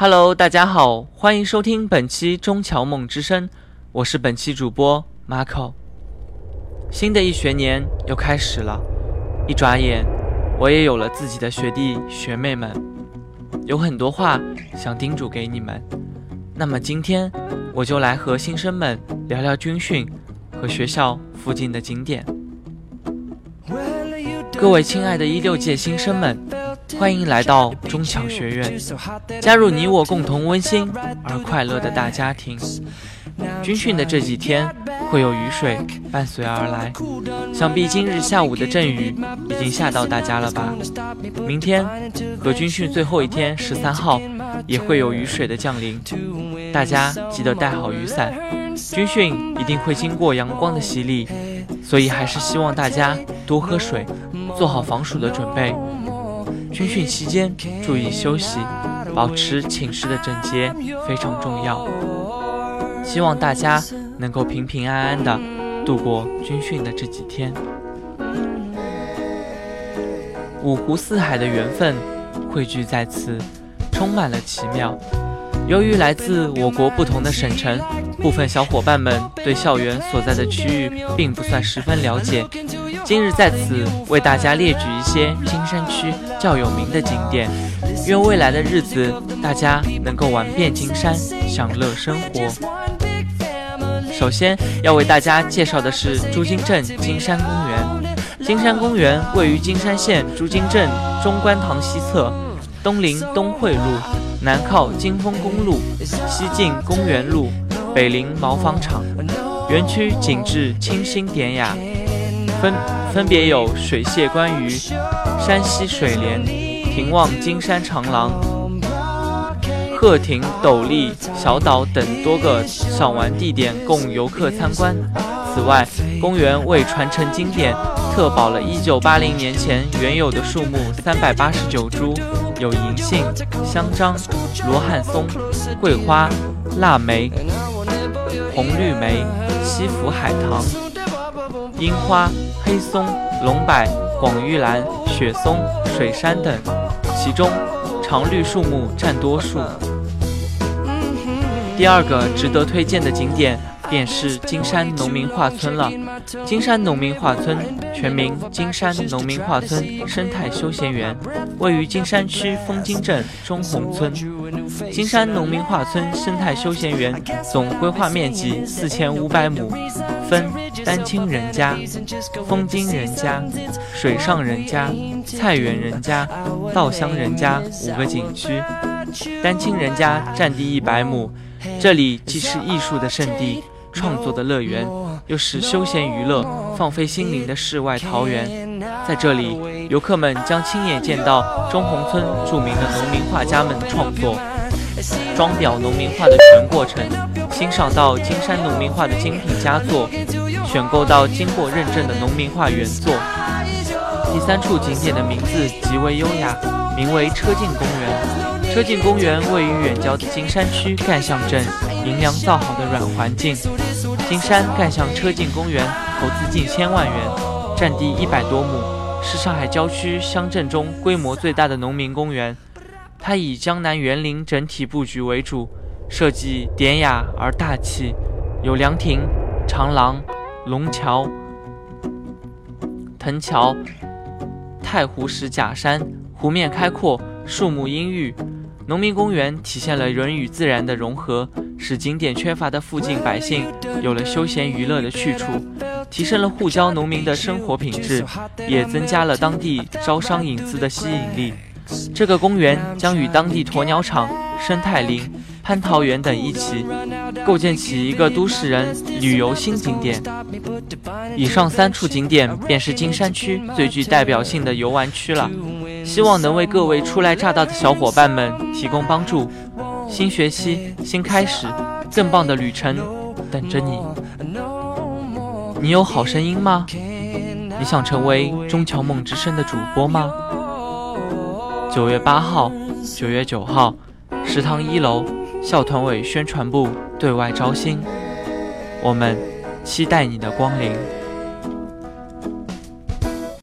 Hello，大家好，欢迎收听本期中桥梦之声，我是本期主播 Marco。新的一学年又开始了，一转眼，我也有了自己的学弟学妹们，有很多话想叮嘱给你们。那么今天，我就来和新生们聊聊军训和学校附近的景点。各位亲爱的一六届新生们。欢迎来到中强学院，加入你我共同温馨而快乐的大家庭。军训的这几天会有雨水伴随而来，想必今日下午的阵雨已经吓到大家了吧？明天和军训最后一天十三号也会有雨水的降临，大家记得带好雨伞。军训一定会经过阳光的洗礼，所以还是希望大家多喝水，做好防暑的准备。军训期间注意休息，保持寝室的整洁非常重要。希望大家能够平平安安的度过军训的这几天。五湖四海的缘分汇聚在此，充满了奇妙。由于来自我国不同的省城，部分小伙伴们对校园所在的区域并不算十分了解。今日在此为大家列举一些金山区较有名的景点，愿未来的日子大家能够玩遍金山，享乐生活。首先要为大家介绍的是朱泾镇金山公园。金山公园位于金山县朱泾镇中关塘西侧，东临东汇路，南靠金丰公路，西进公园路，北临毛纺厂。园区景致清新典雅。分分别有水榭观鱼、山西水莲、亭望金山长廊、鹤亭斗笠小岛等多个赏玩地点供游客参观。此外，公园为传承经典，特保了1980年前原有的树木389株，有银杏、香樟、罗汉松、桂花、腊梅、红绿梅、西府海棠、樱花。黑松、龙柏、广玉兰、雪松、水杉等，其中常绿树木占多数。第二个值得推荐的景点。便是金山农民画村了。金山农民画村全名金山农民画村生态休闲园，位于金山区枫泾镇中红村。金山农民画村生态休闲园总规划面积四千五百亩，分丹青人家、枫泾人家、水上人家、菜园人家、稻香人家五个景区。丹青人家占地一百亩，这里既是艺术的圣地。创作的乐园，又是休闲娱乐、放飞心灵的世外桃源。在这里，游客们将亲眼见到中红村著名的农民画家们创作，装裱农民画的全过程，欣赏到金山农民画的精品佳作，选购到经过认证的农民画原作。第三处景点的名字极为优雅，名为车进公园。车进公园位于远郊的金山区干巷镇。营梁造好的软环境，金山干巷车镜公园投资近千万元，占地一百多亩，是上海郊区乡镇中规模最大的农民公园。它以江南园林整体布局为主，设计典雅而大气，有凉亭、长廊、龙桥、藤桥、太湖石假山，湖面开阔，树木阴郁。农民公园体现了人与自然的融合，使景点缺乏的附近百姓有了休闲娱乐的去处，提升了沪郊农民的生活品质，也增加了当地招商引资的吸引力。这个公园将与当地鸵鸟场、生态林、蟠桃园等一起，构建起一个都市人旅游新景点。以上三处景点便是金山区最具代表性的游玩区了。希望能为各位初来乍到的小伙伴们提供帮助。新学期新开始，更棒的旅程等着你。你有好声音吗？你想成为中桥梦之声的主播吗？九月八号、九月九号，食堂一楼校团委宣传部对外招新，我们期待你的光临。